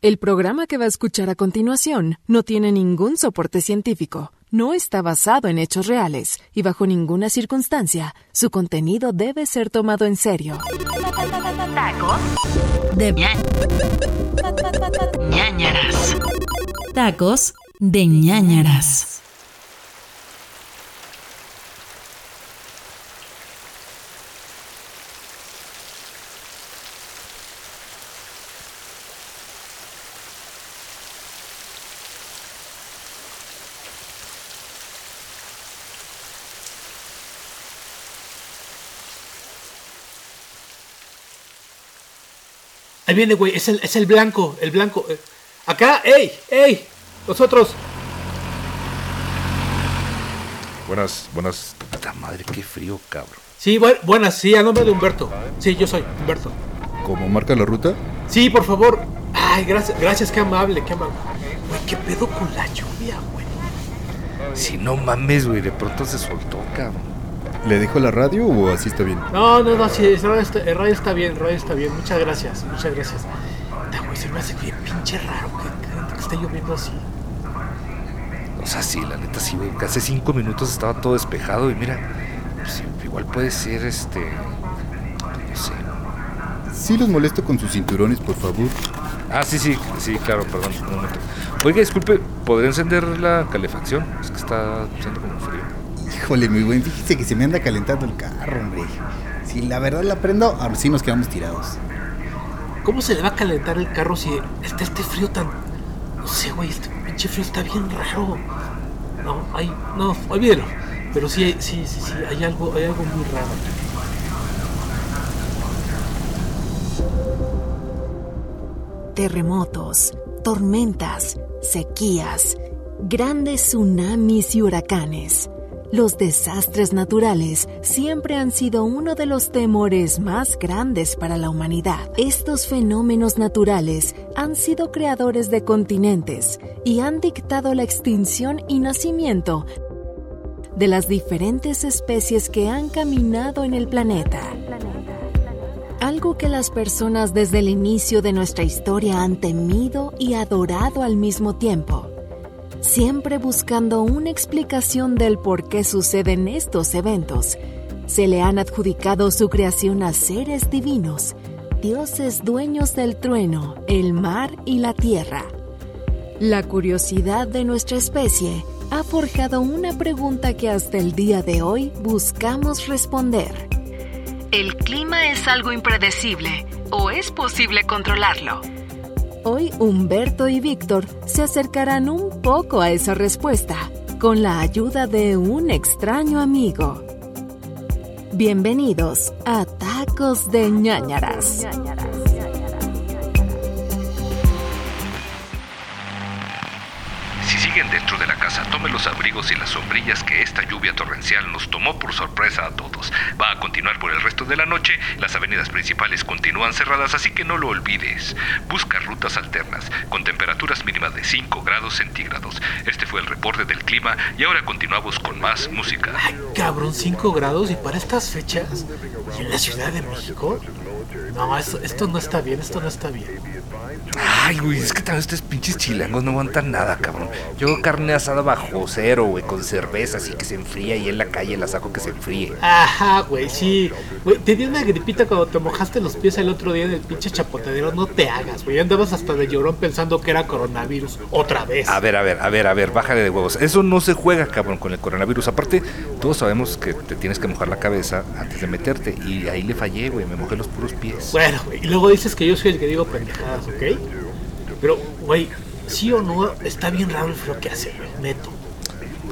El programa que va a escuchar a continuación no tiene ningún soporte científico, no está basado en hechos reales y bajo ninguna circunstancia su contenido debe ser tomado en serio. Tacos de ñañaras. Tacos de ñañaras. Ahí viene, güey. Es el, es el blanco, el blanco. Acá, ey, ey. Nosotros. Buenas, buenas. Puta madre, qué frío, cabrón. Sí, bu- buenas, sí, a nombre de Humberto. Sí, yo soy Humberto. ¿Cómo marca la ruta? Sí, por favor. Ay, gracias, gracias, qué amable, qué amable. Güey, qué pedo con la lluvia, güey. Si no mames, güey, de pronto se soltó, cabrón. ¿Le dejo la radio o así está bien? No, no, no, sí, el radio está, el radio está bien, el radio está bien. Muchas gracias, muchas gracias. Puta, güey, se me hace bien pinche raro que, que, que esté lloviendo así. O sea, sí, la neta sí, güey. que Hace cinco minutos estaba todo despejado y mira, pues, igual puede ser este. No sé. Sí los molesto con sus cinturones, por favor. Ah, sí, sí, sí, claro, perdón, un momento. Oiga, disculpe, ¿podría encender la calefacción? Es que está haciendo como frío. Híjole, muy buen, fíjese que se me anda calentando el carro, hombre. Si la verdad la prendo, ahora sí nos quedamos tirados. ¿Cómo se le va a calentar el carro si está este frío tan. No sé, güey, este pinche frío está bien raro. No, hay. No, olvídelo. Pero sí, sí, sí, sí, hay algo, hay algo muy raro. Terremotos, tormentas, sequías, grandes tsunamis y huracanes. Los desastres naturales siempre han sido uno de los temores más grandes para la humanidad. Estos fenómenos naturales han sido creadores de continentes y han dictado la extinción y nacimiento de las diferentes especies que han caminado en el planeta. Algo que las personas desde el inicio de nuestra historia han temido y adorado al mismo tiempo, siempre buscando una explicación del por qué suceden estos eventos. Se le han adjudicado su creación a seres divinos, dioses dueños del trueno, el mar y la tierra. La curiosidad de nuestra especie ha forjado una pregunta que hasta el día de hoy buscamos responder. ¿El clima es algo impredecible o es posible controlarlo? Hoy Humberto y Víctor se acercarán un poco a esa respuesta con la ayuda de un extraño amigo. Bienvenidos a Tacos de ñañaras. Y las sombrillas que esta lluvia torrencial nos tomó por sorpresa a todos. Va a continuar por el resto de la noche, las avenidas principales continúan cerradas, así que no lo olvides. Busca rutas alternas, con temperaturas mínimas de 5 grados centígrados. Este fue el reporte del clima y ahora continuamos con más música. Ay, cabrón, 5 grados y para estas fechas. ¿Y en la Ciudad de México? No, esto, esto no está bien, esto no está bien. Ay, güey, es que también estos pinches chilangos no aguantan nada, cabrón. Yo carne asada bajo cero, güey, con cerveza, así que se enfría y en la calle la saco que se enfríe. Ajá, güey, sí. Güey, te dio una gripita cuando te mojaste los pies el otro día en el pinche chapoteadero. No te hagas, güey. Andabas hasta de llorón pensando que era coronavirus. Otra vez. A ver, a ver, a ver, a ver, bájale de huevos. Eso no se juega, cabrón, con el coronavirus. Aparte, todos sabemos que te tienes que mojar la cabeza antes de meterte. Y ahí le fallé, güey, me mojé los puros pies. Bueno, güey, y luego dices que yo soy el que digo pendejadas, ¿ok? Pero, güey, sí o no, está bien raro el frío que hace, güey, neto.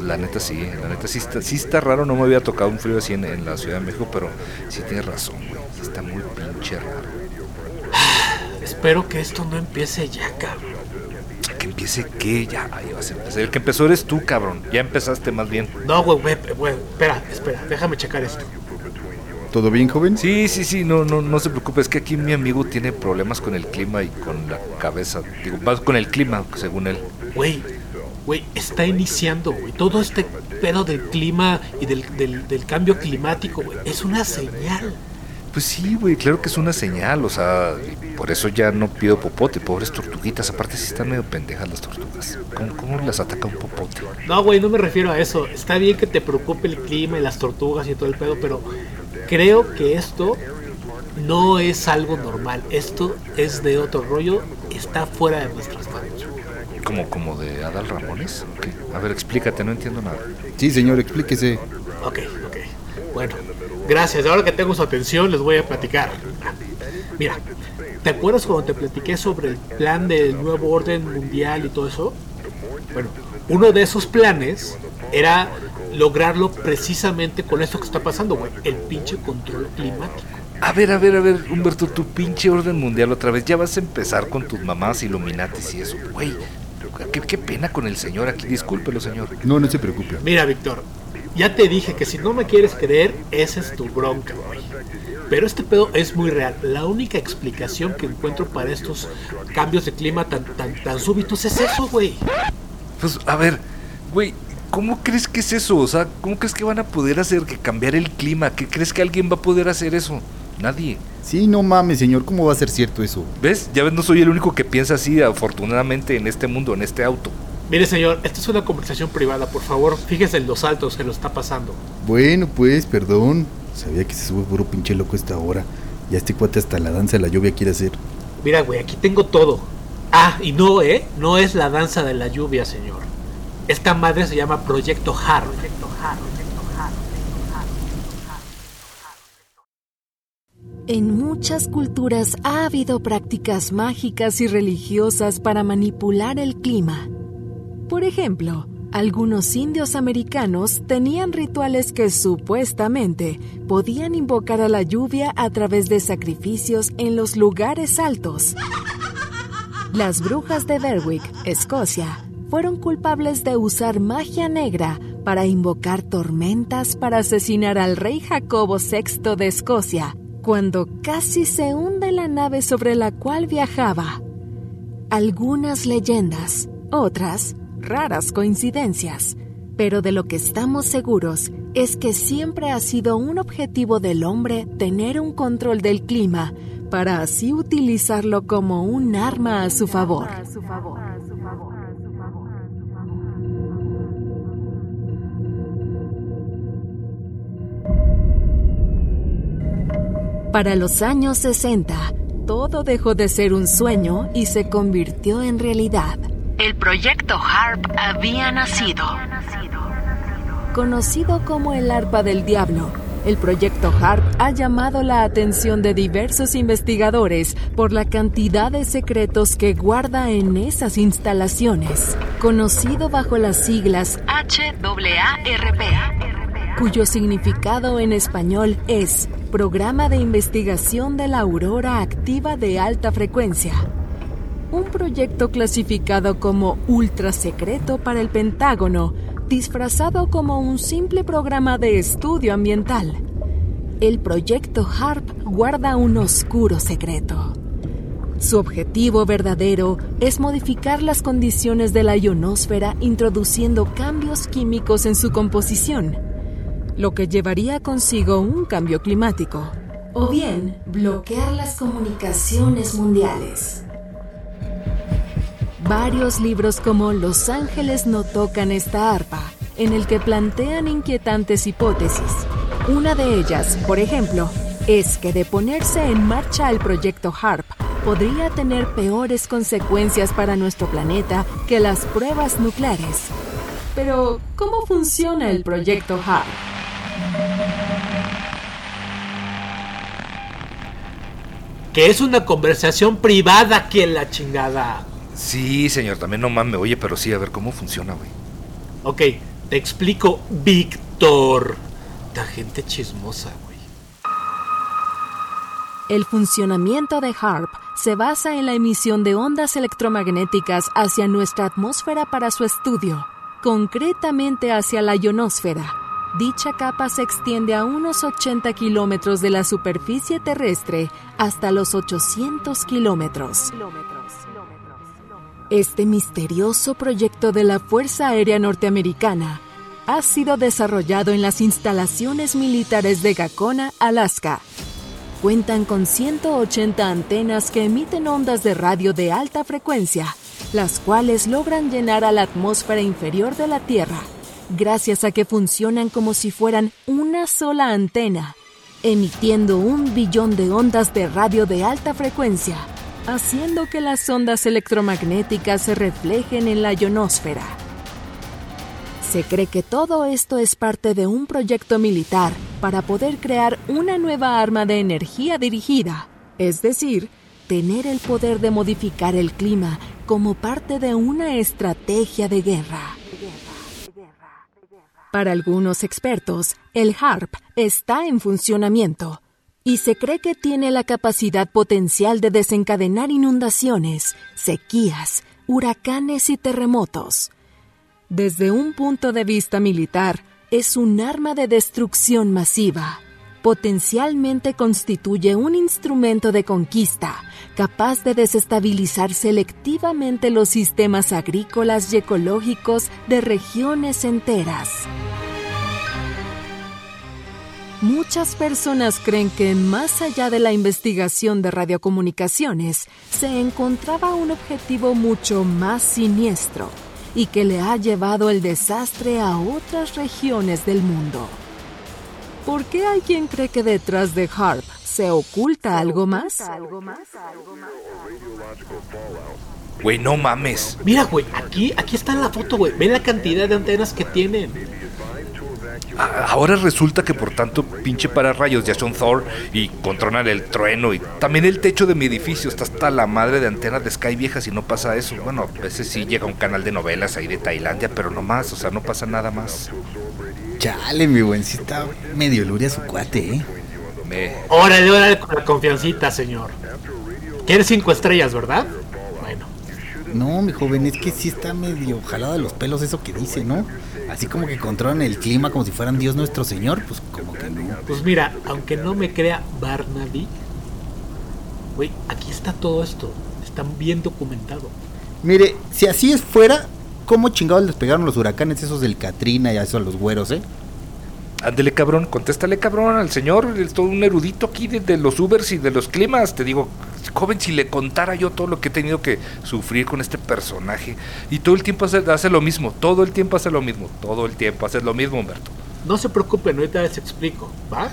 La neta sí, la neta sí está, sí está raro. No me había tocado un frío así en, en la Ciudad de México, pero sí tienes razón, güey. Está muy pinche raro. Espero que esto no empiece ya, cabrón. Que empiece qué, ya, ahí vas a empezar. El que empezó eres tú, cabrón. Ya empezaste más bien. No, güey, güey, güey, espera, espera, déjame checar esto. ¿Todo bien, joven? Sí, sí, sí, no, no, no se preocupe. Es que aquí mi amigo tiene problemas con el clima y con la cabeza. Digo, más con el clima, según él. Güey, güey, está iniciando, güey. Todo este pedo del clima y del, del, del cambio climático, güey, es una señal. Pues sí, güey, claro que es una señal, o sea, por eso ya no pido popote, pobres tortuguitas, aparte sí están medio pendejas las tortugas. ¿Cómo, cómo las ataca un popote? No, güey, no me refiero a eso. Está bien que te preocupe el clima y las tortugas y todo el pedo, pero creo que esto no es algo normal. Esto es de otro rollo, está fuera de nuestras manos. ¿Como, como de Adal Ramones? ¿Qué? A ver, explícate, no entiendo nada. Sí, señor, explíquese. Ok, ok. Bueno, gracias. Ahora que tengo su atención, les voy a platicar. Mira, ¿te acuerdas cuando te platiqué sobre el plan del nuevo orden mundial y todo eso? Bueno, uno de esos planes era lograrlo precisamente con esto que está pasando, güey. El pinche control climático. A ver, a ver, a ver, Humberto, tu pinche orden mundial otra vez. Ya vas a empezar con tus mamás Illuminatis y eso. Güey, qué, qué pena con el señor aquí. Discúlpelo, señor. No, no se preocupe. Mira, Víctor, ya te dije que si no me quieres creer, esa es tu bronca, güey. Pero este pedo es muy real. La única explicación que encuentro para estos cambios de clima tan, tan, tan súbitos es eso, güey. Pues, a ver, güey, ¿cómo crees que es eso? O sea, ¿cómo crees que van a poder hacer que cambiar el clima? ¿Qué crees que alguien va a poder hacer eso? Nadie. Sí, no mames, señor, ¿cómo va a ser cierto eso? ¿Ves? Ya ves, no soy el único que piensa así, afortunadamente, en este mundo, en este auto. Mire, señor, esta es una conversación privada, por favor. Fíjese en los saltos que lo está pasando. Bueno, pues, perdón. Sabía que se sube puro pinche loco a esta hora. Ya este cuate hasta la danza de la lluvia quiere hacer. Mira, güey, aquí tengo todo. Ah, y no, ¿eh? No es la danza de la lluvia, señor. Esta madre se llama Proyecto HARP. En muchas culturas ha habido prácticas mágicas y religiosas para manipular el clima. Por ejemplo, algunos indios americanos tenían rituales que supuestamente podían invocar a la lluvia a través de sacrificios en los lugares altos. Las brujas de Berwick, Escocia, fueron culpables de usar magia negra para invocar tormentas para asesinar al rey Jacobo VI de Escocia cuando casi se hunde la nave sobre la cual viajaba. Algunas leyendas, otras raras coincidencias, pero de lo que estamos seguros es que siempre ha sido un objetivo del hombre tener un control del clima para así utilizarlo como un arma a su favor. Para los años 60, todo dejó de ser un sueño y se convirtió en realidad. El proyecto HARP había nacido. Conocido como el arpa del diablo, el proyecto HARP ha llamado la atención de diversos investigadores por la cantidad de secretos que guarda en esas instalaciones, conocido bajo las siglas HAARP, cuyo significado en español es Programa de Investigación de la Aurora Activa de Alta Frecuencia. Un proyecto clasificado como ultra secreto para el Pentágono, disfrazado como un simple programa de estudio ambiental. El proyecto HARP guarda un oscuro secreto. Su objetivo verdadero es modificar las condiciones de la ionosfera introduciendo cambios químicos en su composición lo que llevaría consigo un cambio climático, o bien bloquear las comunicaciones mundiales. Varios libros como Los ángeles no tocan esta arpa, en el que plantean inquietantes hipótesis. Una de ellas, por ejemplo, es que de ponerse en marcha el proyecto HARP podría tener peores consecuencias para nuestro planeta que las pruebas nucleares. Pero, ¿cómo funciona el proyecto HARP? Que es una conversación privada que la chingada. Sí, señor, también no mames, oye, pero sí, a ver cómo funciona, güey. Ok, te explico, Víctor. La gente chismosa, güey. El funcionamiento de HARP se basa en la emisión de ondas electromagnéticas hacia nuestra atmósfera para su estudio, concretamente hacia la ionosfera. Dicha capa se extiende a unos 80 kilómetros de la superficie terrestre hasta los 800 kilómetros. Este misterioso proyecto de la Fuerza Aérea Norteamericana ha sido desarrollado en las instalaciones militares de Gacona, Alaska. cuentan con 180 antenas que emiten ondas de radio de alta frecuencia, las cuales logran llenar a la atmósfera inferior de la Tierra, gracias a que funcionan como si fueran una sola antena, emitiendo un billón de ondas de radio de alta frecuencia, haciendo que las ondas electromagnéticas se reflejen en la ionosfera. Se cree que todo esto es parte de un proyecto militar para poder crear una nueva arma de energía dirigida, es decir, tener el poder de modificar el clima como parte de una estrategia de guerra. Para algunos expertos, el HARP está en funcionamiento y se cree que tiene la capacidad potencial de desencadenar inundaciones, sequías, huracanes y terremotos. Desde un punto de vista militar, es un arma de destrucción masiva. Potencialmente constituye un instrumento de conquista capaz de desestabilizar selectivamente los sistemas agrícolas y ecológicos de regiones enteras. Muchas personas creen que más allá de la investigación de radiocomunicaciones se encontraba un objetivo mucho más siniestro y que le ha llevado el desastre a otras regiones del mundo. ¿Por qué hay quien cree que detrás de Harp se oculta algo más? Güey, no mames. Mira, güey, aquí, aquí está la foto, güey. Ve la cantidad de antenas que tienen. Ahora resulta que por tanto pinche pararrayos ya son Thor y controlan el trueno y también el techo de mi edificio está hasta la madre de antenas de Sky viejas y no pasa eso. Bueno, a veces sí llega un canal de novelas ahí de Tailandia, pero no más, o sea, no pasa nada más. Chale, mi buen, sí está medio luria su cuate, ¿eh? Me... Órale, órale con la confiancita, señor. ¿Quieres cinco estrellas, verdad? Bueno, No, mi joven, es que sí está medio jalado de los pelos eso que dice, ¿no? Así como que controlan el clima como si fueran Dios nuestro Señor, pues como que no. pues mira, aunque no me crea Barnaby, güey, aquí está todo esto. Está bien documentado. Mire, si así es fuera, ¿cómo chingados les pegaron los huracanes esos del Katrina y a esos a los güeros, eh? Ándele cabrón, contéstale cabrón al señor, es todo un erudito aquí de, de los Ubers y de los climas. Te digo, joven, si le contara yo todo lo que he tenido que sufrir con este personaje. Y todo el tiempo hace, hace lo mismo, todo el tiempo hace lo mismo, todo el tiempo hace lo mismo, Humberto. No se preocupen, ahorita les explico, ¿va?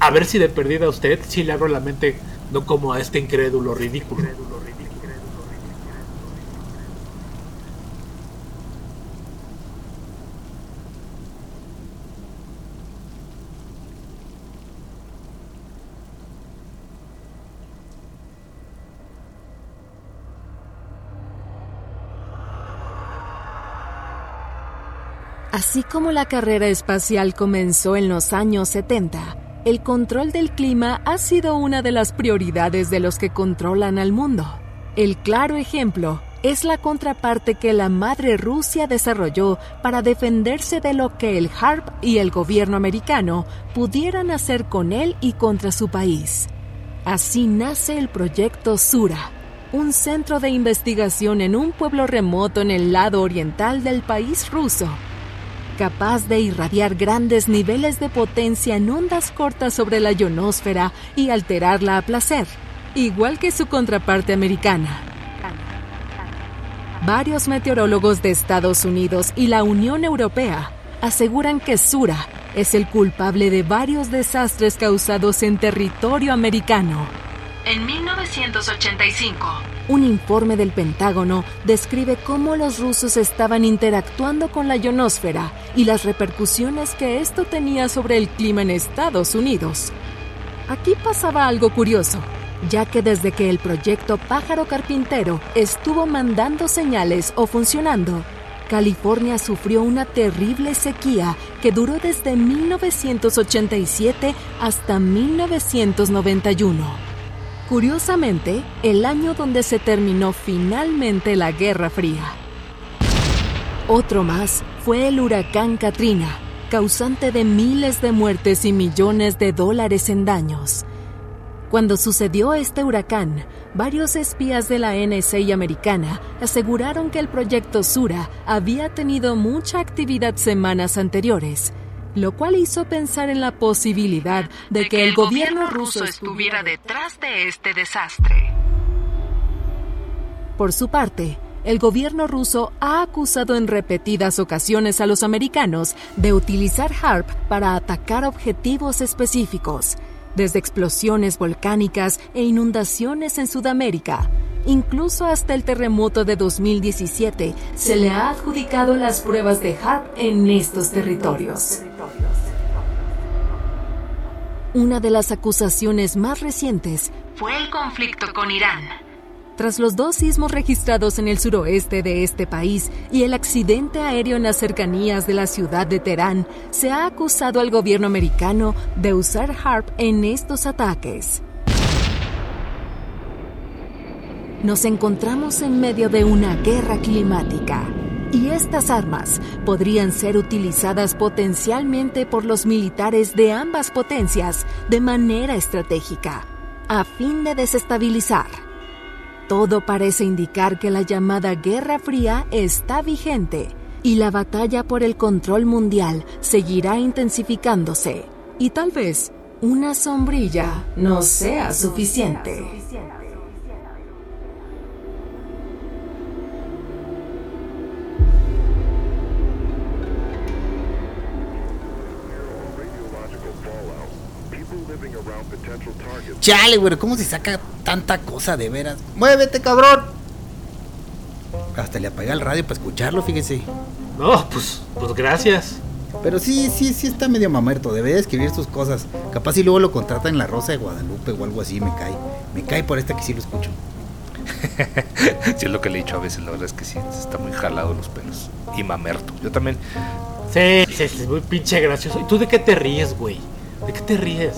A ver si de perdida a usted sí le abro la mente, no como a este incrédulo ridículo. Así como la carrera espacial comenzó en los años 70, el control del clima ha sido una de las prioridades de los que controlan al mundo. El claro ejemplo es la contraparte que la madre Rusia desarrolló para defenderse de lo que el HARP y el gobierno americano pudieran hacer con él y contra su país. Así nace el proyecto Sura, un centro de investigación en un pueblo remoto en el lado oriental del país ruso capaz de irradiar grandes niveles de potencia en ondas cortas sobre la ionosfera y alterarla a placer, igual que su contraparte americana. Varios meteorólogos de Estados Unidos y la Unión Europea aseguran que Sura es el culpable de varios desastres causados en territorio americano. En 1985, Un informe del Pentágono describe cómo los rusos estaban interactuando con la ionosfera y las repercusiones que esto tenía sobre el clima en Estados Unidos. Aquí pasaba algo curioso, ya que desde que el proyecto Pájaro Carpintero estuvo mandando señales o funcionando, California sufrió una terrible sequía que duró desde 1987 hasta 1991. Curiosamente, el año donde se terminó finalmente la Guerra Fría. Otro más fue el huracán Katrina, causante de miles de muertes y millones de dólares en daños. Cuando sucedió este huracán, varios espías de la NSA americana aseguraron que el proyecto Sura había tenido mucha actividad semanas anteriores, lo cual hizo pensar en la posibilidad de que el gobierno ruso estuviera detrás de este desastre. Por su parte, el gobierno ruso ha acusado en repetidas ocasiones a los americanos de utilizar HARP para atacar objetivos específicos, desde explosiones volcánicas e inundaciones en Sudamérica. Incluso hasta el terremoto de 2017 se le ha adjudicado las pruebas de HARP en estos territorios. Una de las acusaciones más recientes fue el conflicto con Irán. Tras los dos sismos registrados en el suroeste de este país y el accidente aéreo en las cercanías de la ciudad de Teherán, se ha acusado al gobierno americano de usar HARP en estos ataques. Nos encontramos en medio de una guerra climática y estas armas podrían ser utilizadas potencialmente por los militares de ambas potencias de manera estratégica, a fin de desestabilizar. Todo parece indicar que la llamada Guerra Fría está vigente y la batalla por el control mundial seguirá intensificándose. Y tal vez una sombrilla no sea suficiente. Chale, güey, ¿cómo se saca tanta cosa de veras? ¡Muévete, cabrón! Hasta le apagué el radio para escucharlo, fíjese. No, pues, pues gracias. Pero sí, sí, sí está medio mamerto. Debería escribir sus cosas. Capaz si luego lo contrata en la Rosa de Guadalupe o algo así, me cae. Me cae por esta que sí lo escucho. sí, es lo que le he dicho a veces, la verdad es que sí, está muy jalado los pelos. Y mamerto. Yo también. Sí, sí, sí, es muy pinche gracioso. ¿Y tú de qué te ríes, güey? ¿De qué te ríes?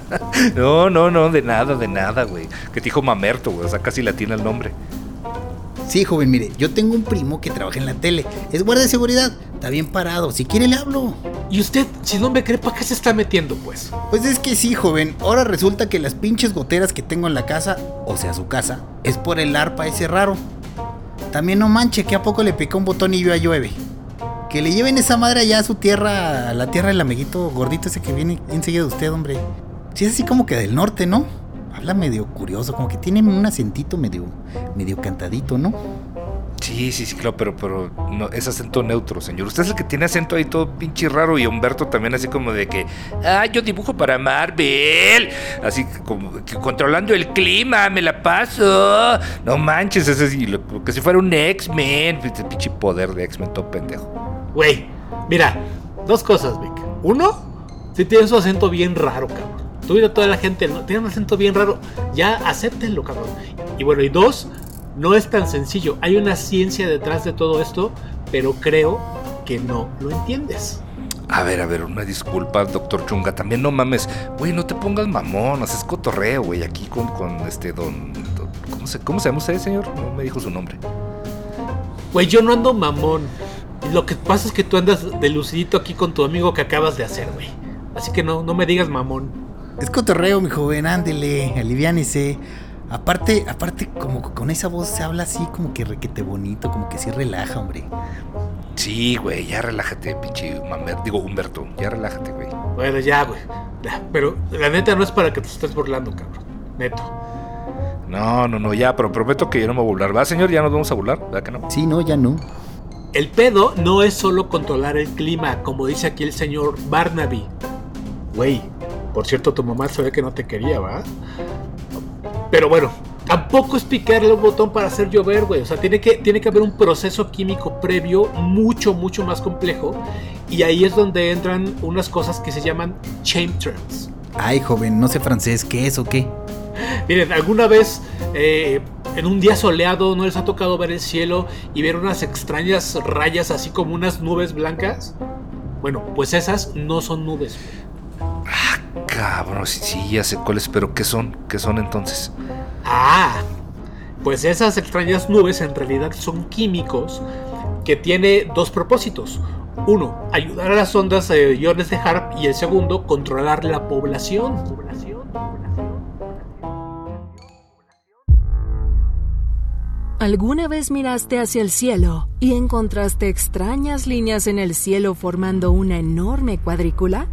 no, no, no, de nada, de nada, güey. Que te dijo mamerto, güey. O sea, casi latina el nombre. Sí, joven, mire, yo tengo un primo que trabaja en la tele. Es guardia de seguridad. Está bien parado. Si quiere le hablo. ¿Y usted, si no me cree, para qué se está metiendo, pues? Pues es que sí, joven. Ahora resulta que las pinches goteras que tengo en la casa, o sea, su casa, es por el arpa ese raro. También no manche que a poco le pica un botón y ya llueve. Que le lleven esa madre allá a su tierra, a la tierra del amiguito gordito ese que viene enseguida de usted, hombre. Sí, es así como que del norte, ¿no? Habla medio curioso, como que tiene un acentito medio, medio cantadito, ¿no? Sí, sí, sí, claro, pero, pero no, es acento neutro, señor. Usted es el que tiene acento ahí todo pinche raro y Humberto también así como de que, ah, yo dibujo para Marvel. Así como que controlando el clima, me la paso. No manches, ese sí, lo, que si fuera un X-Men, ese pinche poder de X-Men todo pendejo. Güey, mira, dos cosas, Vic. Uno, si tiene su acento bien raro, cabrón. Y toda la gente, ¿no? Tiene un acento bien raro. Ya acéptenlo, cabrón. Y bueno, y dos, no es tan sencillo. Hay una ciencia detrás de todo esto, pero creo que no lo entiendes. A ver, a ver, una disculpa, doctor Chunga. También no mames. Güey, no te pongas mamón. Haces cotorreo, güey. Aquí con, con este don, ¿cómo, se, ¿Cómo se llama usted, señor? No me dijo su nombre. Güey, yo no ando mamón. Lo que pasa es que tú andas de lucidito aquí con tu amigo que acabas de hacer, güey. Así que no, no me digas mamón. Es cotorreo, mi joven, ándele, aliviánese. Aparte, aparte, como con esa voz se habla así, como que requete bonito, como que sí relaja, hombre. Sí, güey, ya relájate, pinche mamer. Digo, Humberto, ya relájate, güey. Bueno, ya, güey. Pero la neta no es para que te estés burlando, cabrón. Neto. No, no, no, ya, pero prometo que yo no me voy a burlar. ¿Va, señor? ¿Ya nos vamos a burlar? ¿Verdad que no? Sí, no, ya no. El pedo no es solo controlar el clima, como dice aquí el señor Barnaby. Güey, por cierto, tu mamá sabe que no te quería, ¿va? Pero bueno, tampoco es picarle un botón para hacer llover, güey. O sea, tiene que, tiene que haber un proceso químico previo mucho, mucho más complejo. Y ahí es donde entran unas cosas que se llaman chemtrails. Ay, joven, no sé francés, ¿qué es o qué? Miren, alguna vez eh, en un día soleado no les ha tocado ver el cielo y ver unas extrañas rayas así como unas nubes blancas. Bueno, pues esas no son nubes. Cabrón, sí, sí, ya sé cuáles, pero ¿qué son? ¿Qué son entonces? Ah, pues esas extrañas nubes en realidad son químicos que tiene dos propósitos. Uno, ayudar a las ondas de iones de HARP y el segundo, controlar la población. ¿Alguna vez miraste hacia el cielo y encontraste extrañas líneas en el cielo formando una enorme cuadrícula?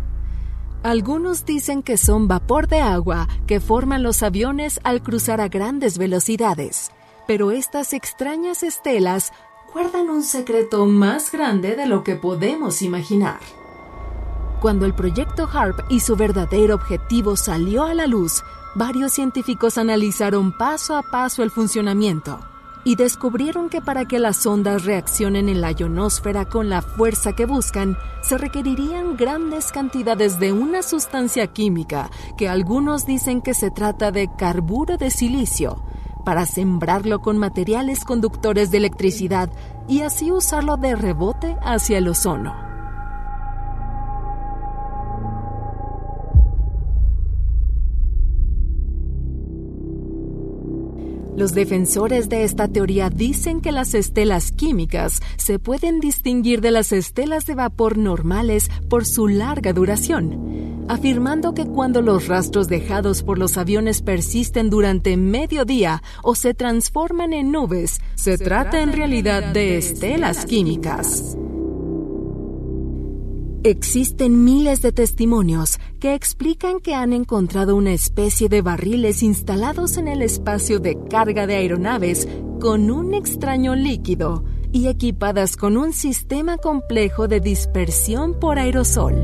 Algunos dicen que son vapor de agua que forman los aviones al cruzar a grandes velocidades, pero estas extrañas estelas guardan un secreto más grande de lo que podemos imaginar. Cuando el proyecto HARP y su verdadero objetivo salió a la luz, varios científicos analizaron paso a paso el funcionamiento y descubrieron que para que las ondas reaccionen en la ionosfera con la fuerza que buscan, se requerirían grandes cantidades de una sustancia química que algunos dicen que se trata de carburo de silicio, para sembrarlo con materiales conductores de electricidad y así usarlo de rebote hacia el ozono. Los defensores de esta teoría dicen que las estelas químicas se pueden distinguir de las estelas de vapor normales por su larga duración, afirmando que cuando los rastros dejados por los aviones persisten durante medio día o se transforman en nubes, se, trata en realidad de estelas químicas. Existen miles de testimonios que explican que han encontrado una especie de barriles instalados en el espacio de carga de aeronaves con un extraño líquido y equipadas con un sistema complejo de dispersión por aerosol.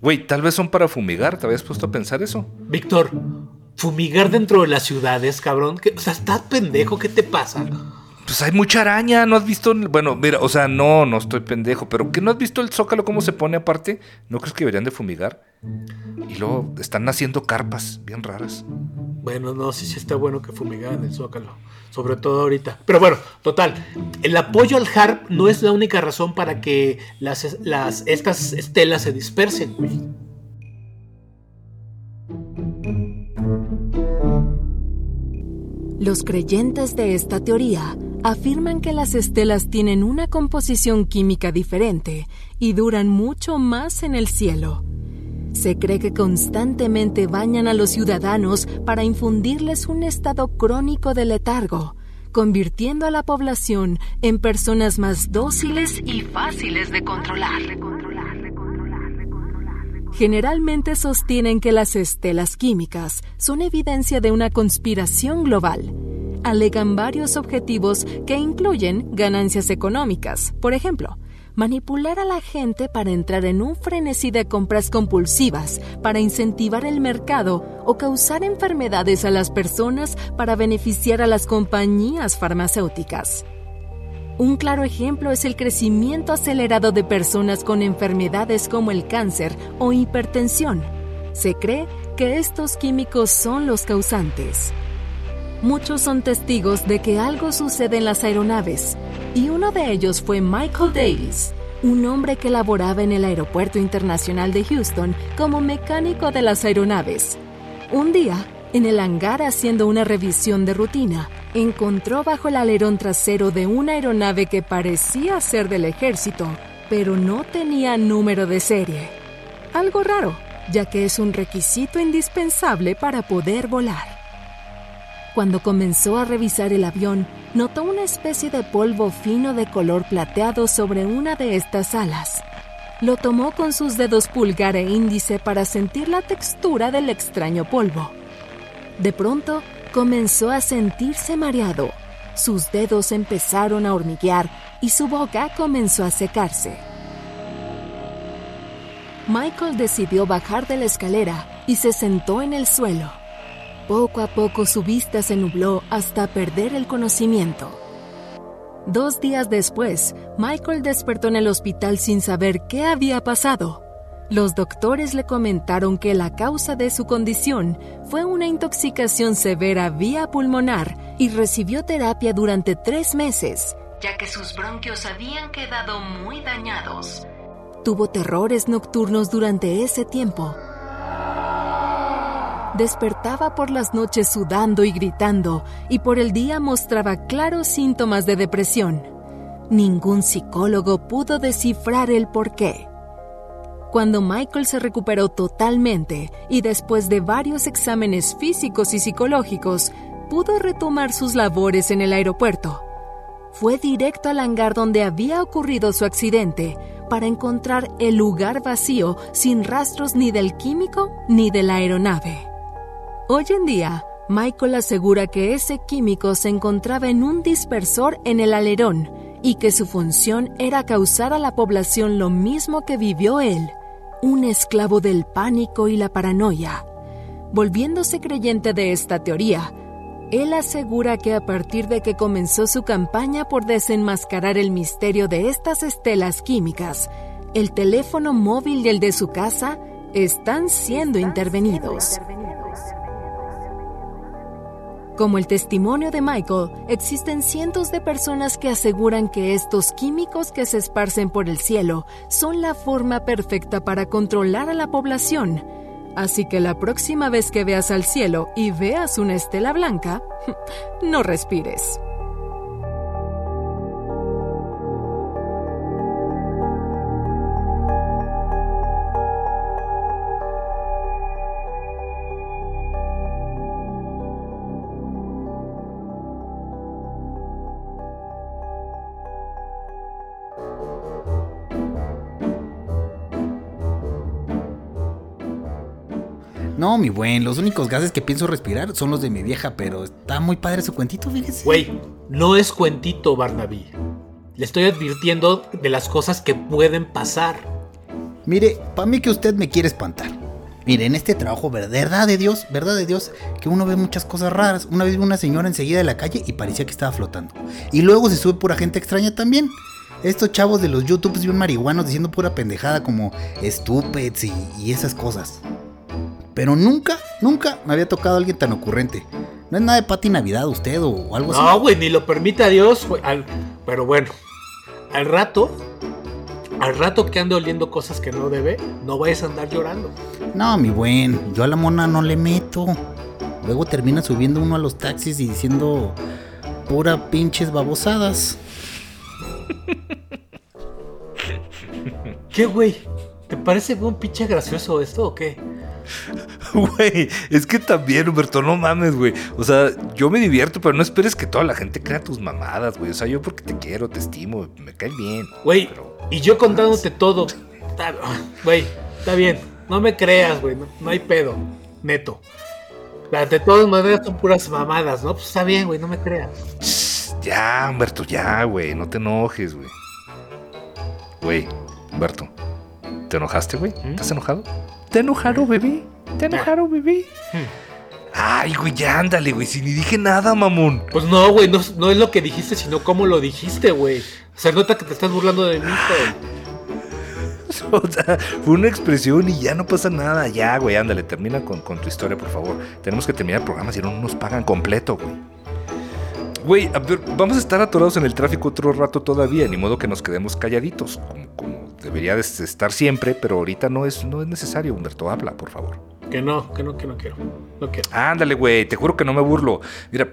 Güey, tal vez son para fumigar, ¿te habías puesto a pensar eso? Víctor, fumigar dentro de las ciudades, cabrón. o sea, estás pendejo, ¿qué te pasa? Pues hay mucha araña, ¿no has visto? Bueno, mira, o sea, no, no estoy pendejo, pero ¿qué no has visto el zócalo cómo se pone aparte? ¿No crees que deberían de fumigar? Y luego están naciendo carpas bien raras. Bueno, no, sí, sí está bueno que fumigaran el zócalo, sobre todo ahorita. Pero bueno, total, el apoyo al HARP no es la única razón para que las, las, estas estelas se dispersen, güey. Los creyentes de esta teoría afirman que las estelas tienen una composición química diferente y duran mucho más en el cielo. Se cree que constantemente bañan a los ciudadanos para infundirles un estado crónico de letargo, convirtiendo a la población en personas más dóciles y fáciles de controlar. Generalmente sostienen que las estelas químicas son evidencia de una conspiración global. Alegan varios objetivos que incluyen ganancias económicas, por ejemplo, manipular a la gente para entrar en un frenesí de compras compulsivas, para incentivar el mercado o causar enfermedades a las personas para beneficiar a las compañías farmacéuticas. Un claro ejemplo es el crecimiento acelerado de personas con enfermedades como el cáncer o hipertensión. Se cree que estos químicos son los causantes. Muchos son testigos de que algo sucede en las aeronaves, y uno de ellos fue Michael Davis, un hombre que laboraba en el Aeropuerto Internacional de Houston como mecánico de las aeronaves. Un día, en el hangar haciendo una revisión de rutina, encontró bajo el alerón trasero de una aeronave que parecía ser del ejército, pero no tenía número de serie. Algo raro, ya que es un requisito indispensable para poder volar. Cuando comenzó a revisar el avión, notó una especie de polvo fino de color plateado sobre una de estas alas. Lo tomó con sus dedos pulgar e índice para sentir la textura del extraño polvo. De pronto, comenzó a sentirse mareado. Sus dedos empezaron a hormiguear y su boca comenzó a secarse. Michael decidió bajar de la escalera y se sentó en el suelo. Poco a poco su vista se nubló hasta perder el conocimiento. Dos días después, Michael despertó en el hospital sin saber qué había pasado. Los doctores le comentaron que la causa de su condición fue una intoxicación severa vía pulmonar y recibió terapia durante tres meses, ya que sus bronquios habían quedado muy dañados. Tuvo terrores nocturnos durante ese tiempo. Despertaba por las noches sudando y gritando y por el día mostraba claros síntomas de depresión. Ningún psicólogo pudo descifrar el porqué. Cuando Michael se recuperó totalmente y después de varios exámenes físicos y psicológicos, pudo retomar sus labores en el aeropuerto. Fue directo al hangar donde había ocurrido su accidente para encontrar el lugar vacío sin rastros ni del químico ni de la aeronave. Hoy en día, Michael asegura que ese químico se encontraba en un dispersor en el alerón y que su función era causar a la población lo mismo que vivió él, un esclavo del pánico y la paranoia. Volviéndose creyente de esta teoría, él asegura que a partir de que comenzó su campaña por desenmascarar el misterio de estas estelas químicas, el teléfono móvil y el de su casa están siendo intervenidos. Como el testimonio de Michael, existen cientos de personas que aseguran que estos químicos que se esparcen por el cielo son la forma perfecta para controlar a la población Así que la próxima vez que veas al cielo y veas una estela blanca, no respires. No, mi buen, los únicos gases que pienso respirar son los de mi vieja, pero está muy padre su cuentito, fíjese. Güey, no es cuentito, Barnaby. Le estoy advirtiendo de las cosas que pueden pasar. Mire, para mí que usted me quiere espantar. Mire, en este trabajo, verdad de Dios, verdad de Dios, que uno ve muchas cosas raras. Una vez vi una señora enseguida de la calle y parecía que estaba flotando. Y luego se sube pura gente extraña también. Estos chavos de los YouTubes y un marihuanos diciendo pura pendejada como estúpidos y, y esas cosas. Pero nunca, nunca me había tocado alguien tan ocurrente. No es nada de Pati Navidad usted o algo así. No, güey, ni lo permite Dios. Al- pero bueno, al rato, al rato que ande oliendo cosas que no debe, no vayas a andar llorando. No, mi buen, yo a la mona no le meto. Luego termina subiendo uno a los taxis y diciendo pura pinches babosadas. ¿Qué, güey? ¿Te parece un pinche gracioso esto o qué? Güey, es que también, Humberto, no mames, güey. O sea, yo me divierto, pero no esperes que toda la gente crea tus mamadas, güey. O sea, yo porque te quiero, te estimo, me caes bien. Güey, y yo contándote todo. Güey, está bien. No me creas, güey. No, no hay pedo. Neto. De todas maneras son puras mamadas, ¿no? Pues está bien, güey. No me creas. Ya, Humberto, ya, güey. No te enojes, güey. Güey, Humberto, ¿te enojaste, güey? ¿Estás enojado? ¿Te enojaron, bebé? ¿Te enojaron, bebé? Ay, güey, ya ándale, güey. Si ni dije nada, mamón. Pues no, güey. No, no es lo que dijiste, sino cómo lo dijiste, güey. Se nota que te estás burlando de mí, güey. O sea, fue una expresión y ya no pasa nada. Ya, güey, ándale, termina con, con tu historia, por favor. Tenemos que terminar el programa, si no, no nos pagan completo, güey. Güey, a ver, vamos a estar atorados en el tráfico otro rato todavía, ni modo que nos quedemos calladitos, como, como debería de estar siempre, pero ahorita no es, no es necesario, Humberto, habla, por favor. Que no, que no, que no quiero. No quiero. Ándale, güey, te juro que no me burlo. Mira,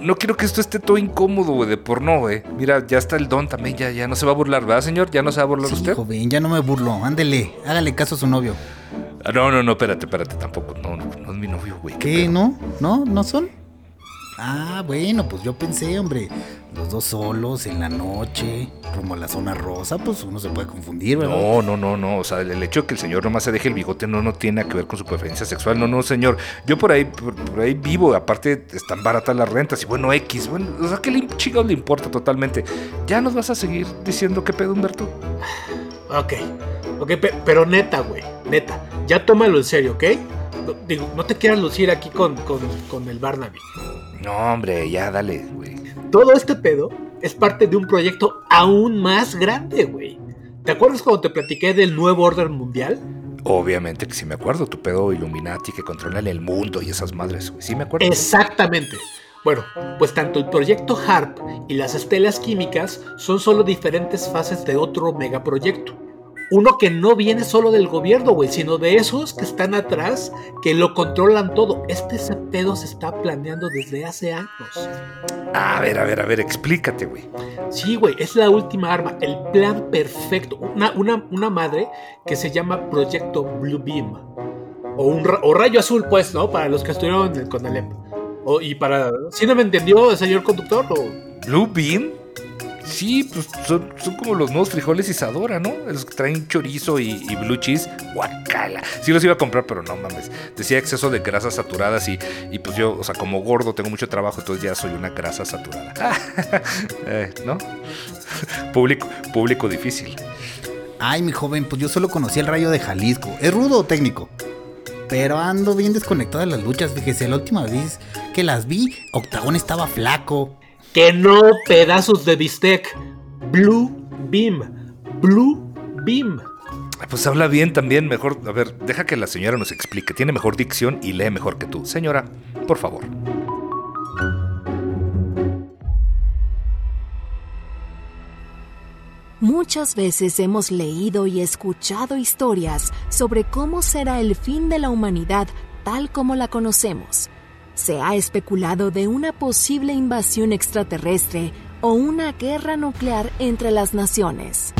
no quiero que esto esté todo incómodo, güey, de porno, güey. Mira, ya está el don también, ya, ya no se va a burlar, ¿verdad, señor? ¿Ya no se va a burlar Sí, usted? joven, ya no me burlo. Ándele, hágale caso a su novio. Ah, no, no, no, espérate, espérate, tampoco. No, no, no es mi novio, güey. ¿Qué? pedo? ¿No? ¿No? ¿No son? Ah, bueno, pues yo pensé, hombre, los dos solos en la noche, rumbo a la zona rosa, pues uno se puede confundir, ¿verdad? No, no, no, no. O sea, el el hecho de que el señor nomás se deje el bigote no, no tiene que ver con su preferencia sexual. No, no, señor. Yo por ahí, por, por ahí vivo. Aparte, están baratas las rentas. Y bueno, X. Bueno, o sea, ¿qué le, chingados le importa totalmente? ¿Ya nos vas a seguir diciendo qué pedo, Humberto? Ok. Ok, pe- pero neta, güey. Neta. Ya tómalo en serio, ¿ok? No- Digo, no te quieras lucir aquí con, con, con el Barnaby. No, hombre, ya dale, güey. Todo este pedo es parte de un proyecto aún más grande, güey. ¿Te acuerdas cuando te platiqué del nuevo orden mundial? Obviamente que sí me acuerdo. Tu pedo Illuminati que controlan el mundo y esas madres, güey. Sí me acuerdo. Exactamente. Bueno, pues tanto el proyecto HARP y las estelas químicas son solo diferentes fases de otro megaproyecto. Uno que no viene solo del gobierno, güey, sino de esos que están atrás, que lo controlan todo. Este pedo se está planeando desde hace años. A ver, a ver, a ver, explícate, güey. Sí, güey, es la última arma, el plan perfecto. Una, una, una madre que se llama Proyecto Blue Beam. O, un o rayo azul, pues, ¿no? Para los que estuvieron en el. O, y para... ¿Sí no me entendió, señor conductor? O... ¿Blue Bean? Sí, pues son, como los nuevos frijoles Isadora, ¿no? Los que traen chorizo y, y blue cheese. Guacala. Sí los iba a comprar, pero no mames. Decía exceso de grasas saturadas y, y pues yo, o sea, como gordo tengo mucho trabajo, entonces ya soy una grasa saturada. Eh, ¿No? público, público difícil. Ay, mi joven, pues yo solo conocí el rayo de Jalisco. Es rudo o técnico. Pero ando bien desconectado de las luchas. Fíjese, la última vez que las vi, Octagón estaba flaco. Que no pedazos de bistec. Blue Beam. Blue Beam. Ah, Pues habla bien también, mejor. A ver, deja que la señora nos explique. Tiene mejor dicción y lee mejor que tú. Señora, por favor. Muchas veces hemos leído y escuchado historias sobre cómo será el fin de la humanidad tal como la conocemos. Se ha especulado de una posible invasión extraterrestre o una guerra nuclear entre las naciones.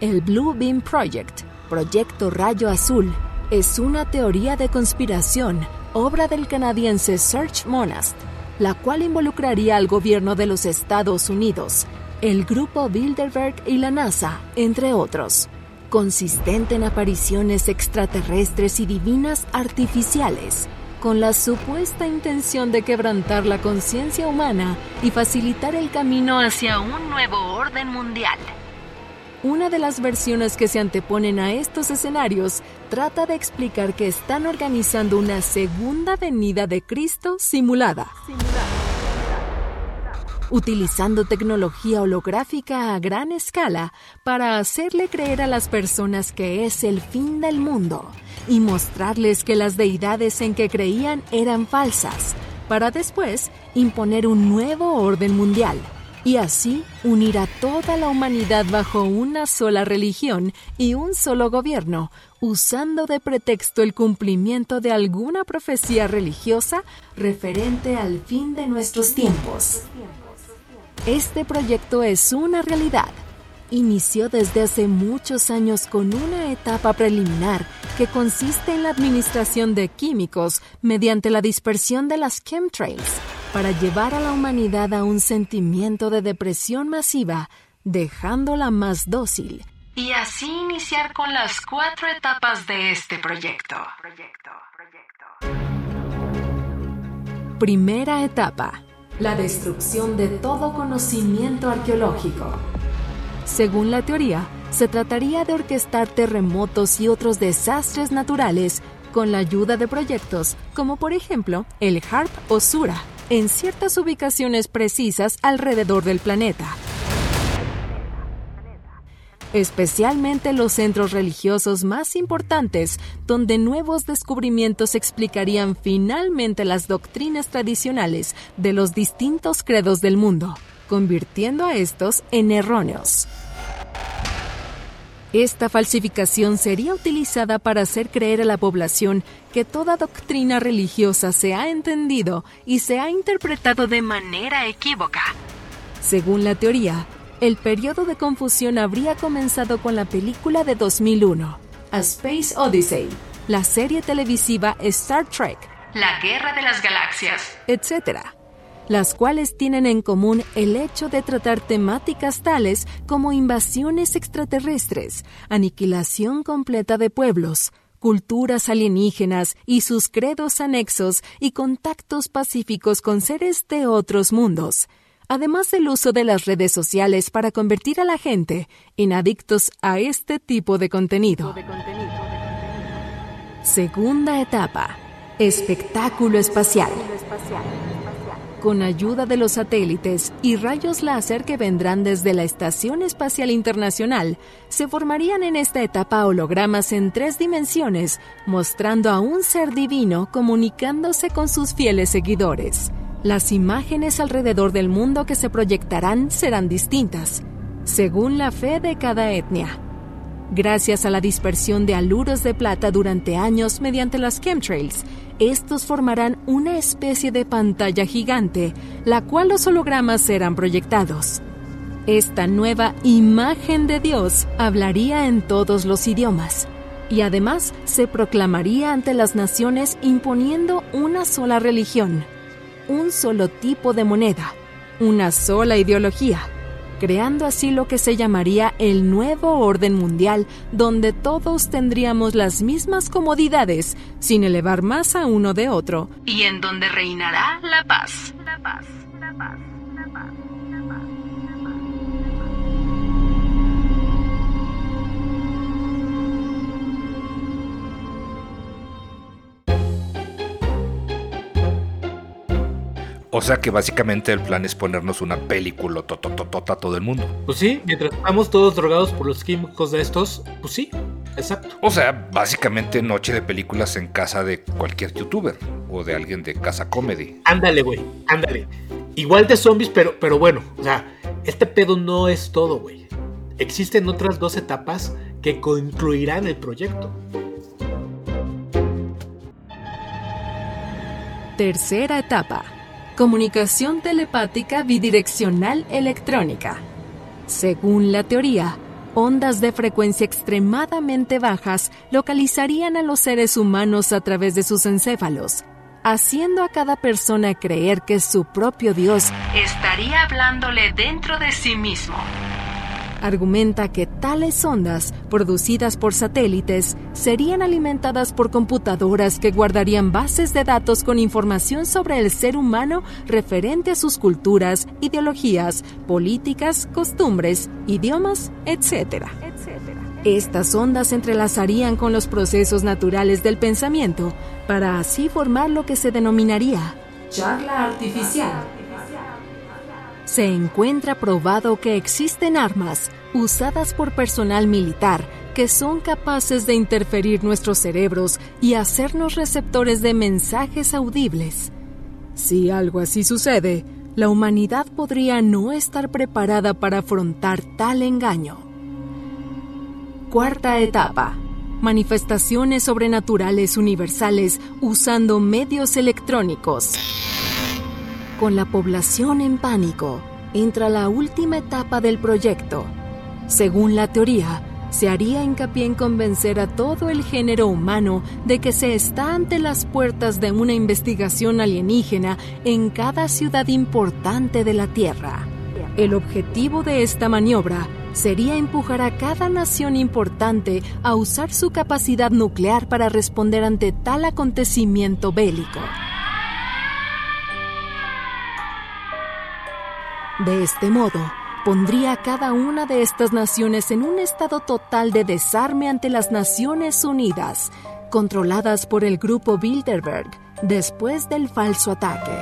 El Blue Beam Project, Proyecto Rayo Azul, es una teoría de conspiración, obra del canadiense Serge Monast, la cual involucraría al gobierno de los Estados Unidos, el grupo Bilderberg y la NASA, entre otros, consistente en apariciones extraterrestres y divinas artificiales, con la supuesta intención de quebrantar la conciencia humana y facilitar el camino hacia un nuevo orden mundial. Una de las versiones que se anteponen a estos escenarios trata de explicar que están organizando una segunda venida de Cristo simulada. Utilizando tecnología holográfica a gran escala para hacerle creer a las personas que es el fin del mundo y mostrarles que las deidades en que creían eran falsas, para después imponer un nuevo orden mundial y así unir a toda la humanidad bajo una sola religión y un solo gobierno, usando de pretexto el cumplimiento de alguna profecía religiosa referente al fin de nuestros tiempos. Este proyecto es una realidad. Inició desde hace muchos años con una etapa preliminar que consiste en la administración de químicos mediante la dispersión de las chemtrails para llevar a la humanidad a un sentimiento de depresión masiva, dejándola más dócil. Y así iniciar con las cuatro etapas de este proyecto. Primera etapa. La destrucción de todo conocimiento arqueológico. Según la teoría, se trataría de orquestar terremotos y otros desastres naturales con la ayuda de proyectos como por ejemplo el HARP o Sura, en ciertas ubicaciones precisas alrededor del planeta. Especialmente los centros religiosos más importantes, donde nuevos descubrimientos explicarían finalmente las doctrinas tradicionales de los distintos credos del mundo, convirtiendo a estos en erróneos. Esta falsificación sería utilizada para hacer creer a la población que toda doctrina religiosa se ha entendido y se ha interpretado de manera equívoca. Según la teoría, el periodo de confusión habría comenzado con la película de 2001, A Space Odyssey, la serie televisiva Star Trek, La Guerra de las Galaxias. etc., las cuales tienen en común el hecho de tratar temáticas tales como invasiones extraterrestres, aniquilación completa de pueblos, culturas alienígenas y sus credos anexos y contactos pacíficos con seres de otros mundos, además del uso de las redes sociales para convertir a la gente en adictos a este tipo de contenido. Segunda etapa. Espectáculo espacial. Con ayuda de los satélites y rayos láser que vendrán desde la Estación Espacial Internacional, se formarían en esta etapa hologramas en tres dimensiones, mostrando a un ser divino comunicándose con sus fieles seguidores. Las imágenes alrededor del mundo que se proyectarán serán distintas. según la fe de cada etnia. Gracias a la dispersión de aluros de plata durante años mediante las chemtrails, estos formarán una especie de pantalla gigante, la cual los hologramas serán proyectados. Esta nueva imagen de Dios hablaría en todos los idiomas y además se proclamaría ante las naciones imponiendo una sola religión, un solo tipo de moneda, una sola ideología, creando así lo que se llamaría el nuevo orden mundial, donde todos tendríamos las mismas comodidades sin elevar más a uno de otro, y en donde reinará la paz. La paz, la paz. O sea que básicamente el plan es ponernos una película totototota a todo el mundo. Pues sí, mientras estamos todos drogados por los químicos de estos, pues sí, exacto. O sea, básicamente noche de películas en casa de cualquier youtuber o de alguien de casa comedy. Ándale, güey, ándale. Igual de zombies, pero, pero bueno, o sea, este pedo no es todo, güey. Existen otras dos etapas que concluirán el proyecto. Tercera etapa. Comunicación telepática bidireccional electrónica. Según la teoría, ondas de frecuencia extremadamente bajas localizarían a los seres humanos a través de sus encéfalos, haciendo a cada persona creer que su propio Dios Estaría hablándole dentro de sí mismo. Argumenta que tales ondas, producidas por satélites, serían alimentadas por computadoras que guardarían bases de datos con información sobre el ser humano referente a sus culturas, ideologías, políticas, costumbres, idiomas, etc. Estas ondas se entrelazarían con los procesos naturales del pensamiento para así formar lo que se denominaría charla artificial. Se encuentra probado que existen armas usadas por personal militar que son capaces de interferir nuestros cerebros y hacernos receptores de mensajes audibles. Si algo así sucede, la humanidad podría no estar preparada para afrontar tal engaño. Cuarta etapa. Manifestaciones sobrenaturales universales usando medios electrónicos. Con la población en pánico, entra la última etapa del proyecto. Según la teoría, se haría hincapié en convencer a todo el género humano de que se está ante las puertas de una investigación alienígena en cada ciudad importante de la Tierra. El objetivo de esta maniobra sería empujar a cada nación importante a usar su capacidad nuclear para responder ante tal acontecimiento bélico. De este modo, pondría a cada una de estas naciones en un estado total de desarme ante las Naciones Unidas, controladas por el grupo Bilderberg, después del falso ataque.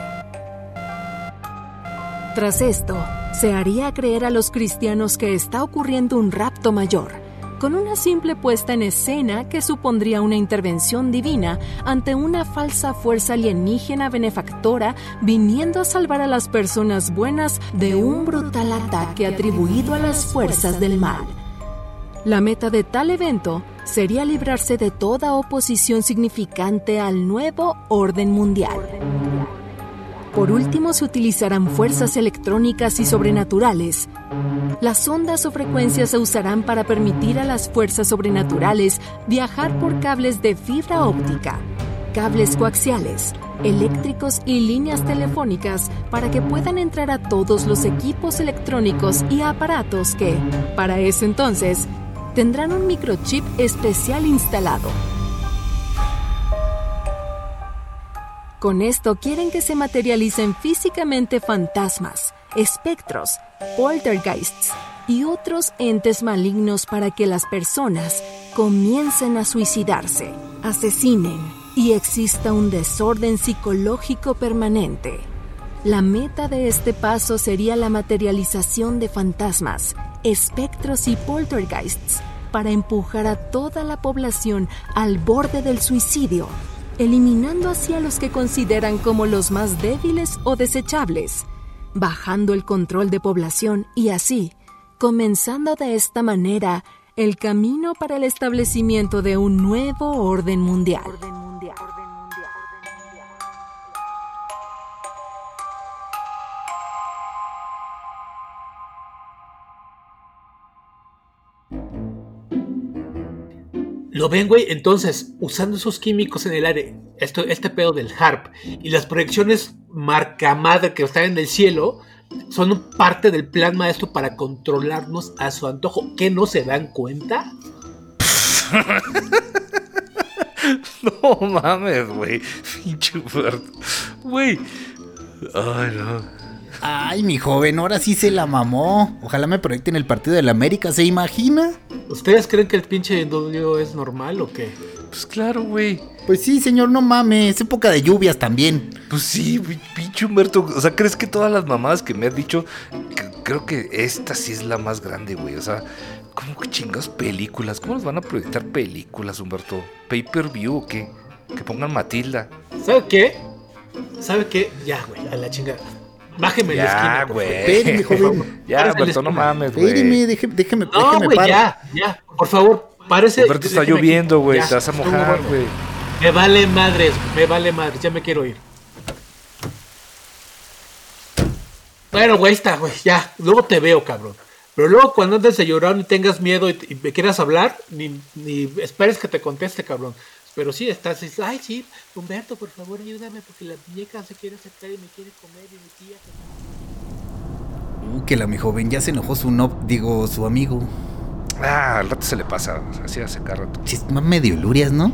Tras esto, se haría creer a los cristianos que está ocurriendo un rapto mayor, con una simple puesta en escena que supondría una intervención divina ante una falsa fuerza alienígena benefactora viniendo a salvar a las personas buenas de un brutal ataque atribuido a las fuerzas del mal. La meta de tal evento sería librarse de toda oposición significante al nuevo orden mundial. Por último, se utilizarán fuerzas electrónicas y sobrenaturales. Las ondas o frecuencias se usarán para permitir a las fuerzas sobrenaturales viajar por cables de fibra óptica, cables coaxiales, eléctricos y líneas telefónicas para que puedan entrar a todos los equipos electrónicos y aparatos que, para ese entonces, tendrán un microchip especial instalado. Con esto quieren que se materialicen físicamente fantasmas, espectros, poltergeists y otros entes malignos para que las personas comiencen a suicidarse, asesinen y exista un desorden psicológico permanente. La meta de este paso sería la materialización de fantasmas, espectros y poltergeists para empujar a toda la población al borde del suicidio eliminando así a los que consideran como los más débiles o desechables, bajando el control de población y así comenzando de esta manera el camino para el establecimiento de un nuevo orden mundial. Lo ven, güey. Entonces, usando esos químicos en el aire, esto, este pedo del HARP y las proyecciones marca madre que están en el cielo, son parte del plan maestro para controlarnos a su antojo. ¿Qué no se dan cuenta? no mames, güey. Pinche. Güey. Ay, no. Ay, mi joven, ahora sí se la mamó. Ojalá me proyecten el partido de la América, ¿se imagina? ¿Ustedes creen que el pinche W es normal o qué? Pues claro, güey. Pues sí, señor, no mames, es época de lluvias también. Pues sí, pinche Humberto. O sea, ¿crees que todas las mamadas que me has dicho, que- creo que esta sí es la más grande, güey? O sea, ¿cómo que chingas películas? ¿Cómo nos van a proyectar películas, Humberto? ¿Pay per view o qué? Que pongan Matilda. ¿Sabe qué? ¿Sabe qué? Ya, güey, a la chingada. Bájeme la esquina. Ya, por güey. Espéreme, joven. Ya, Humberto, no mames, güey. Espéreme, déjeme, déjeme. No, déjeme güey, paro. ya, ya. Por favor, parece. Humberto, está déjeme lloviendo, aquí. güey. Ya, Te vas a mojar, güey. Me vale madres, me vale madres, ya me quiero ir. Bueno, güey, está, güey, ya. Luego te veo, cabrón. Pero luego cuando andes de llorar y tengas miedo y, y me quieras hablar, ni, ni esperes que te conteste, cabrón. Pero sí, estás, dices, ay, sí, Humberto, por favor, ayúdame porque la muñeca se quiere acercar y me quiere comer y mi tía. Uh, que la mi joven ya se enojó su no, digo, su amigo. Ah, al rato se le pasa. Así hace cada rato. Sí, es más medio lurias, ¿no?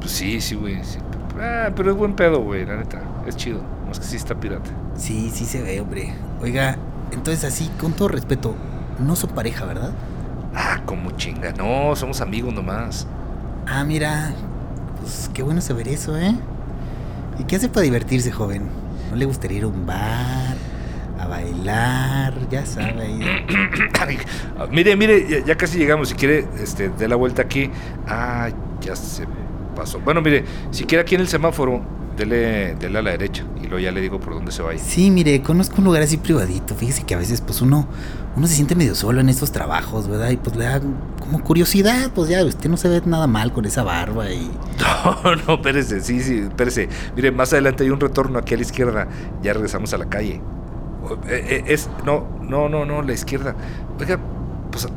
Pues sí, sí, güey. sí. Ah, pero es buen pedo, güey, la neta. Es chido. Más que sí está pirata. Sí, sí se ve, hombre. Oiga, entonces así, con todo respeto, no son pareja, ¿verdad? Ah, como chinga. No, somos amigos nomás. Ah, mira, pues qué bueno saber eso, ¿eh? ¿Y qué hace para divertirse, joven? ¿No le gustaría ir a un bar? A bailar, ya sabe. mire, mire, ya, ya casi llegamos. Si quiere, este, dé la vuelta aquí. Ah, ya se pasó. Bueno, mire, si quiere aquí en el semáforo, dele, dele a la derecha. Y luego ya le digo por dónde se vaya. Sí, mire, conozco un lugar así privadito. Fíjese que a veces, pues uno, uno se siente medio solo en estos trabajos, ¿verdad? Y pues le da como curiosidad, pues ya, usted no se ve nada mal con esa barba y. No, no, espérese, sí, sí, espérese. Mire, más adelante hay un retorno aquí a la izquierda. Ya regresamos a la calle. Eh, eh, es, no, no, no, no, la izquierda. Oiga, pues,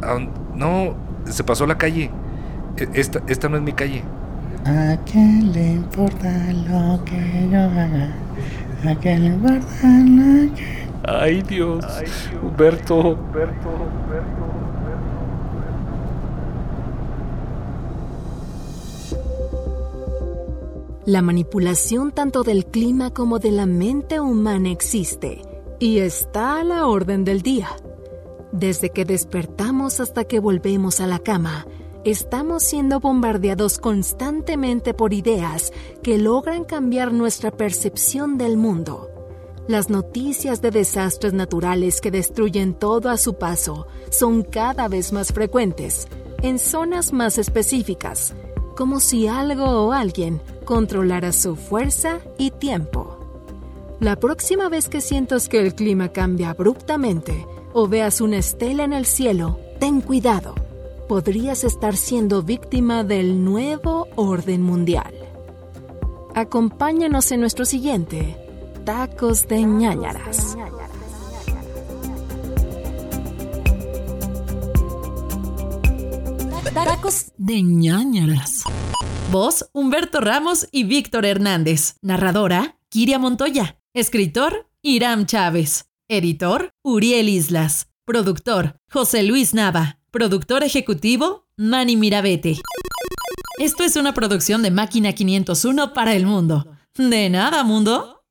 no, se pasó la calle. E- Esta, esta no es mi calle. ¿A quién le importa lo que yo haga? ¿A quién le importa lo que.? Ay, Dios. Humberto. Humberto, Humberto. La manipulación tanto del clima como de la mente humana existe y está a la orden del día. Desde que despertamos hasta que volvemos a la cama, estamos siendo bombardeados constantemente por ideas que logran cambiar nuestra percepción del mundo. Las noticias de desastres naturales que destruyen todo a su paso son cada vez más frecuentes, en zonas más específicas, como si algo o alguien controlara su fuerza y tiempo. La próxima vez que sientas que el clima cambia abruptamente o veas una estela en el cielo, ten cuidado. Podrías estar siendo víctima del nuevo orden mundial. Acompáñanos en nuestro siguiente Tacos de ñañaras. Tacos de ñañaras. Voz, Humberto Ramos y Víctor Hernández. Narradora, Kiria Montoya. Escritor, Iram Chávez. Editor, Uriel Islas. Productor, José Luis Nava. Productor ejecutivo, Manny Mirabete. Esto es una producción de Máquina 501 para el mundo. De nada, mundo.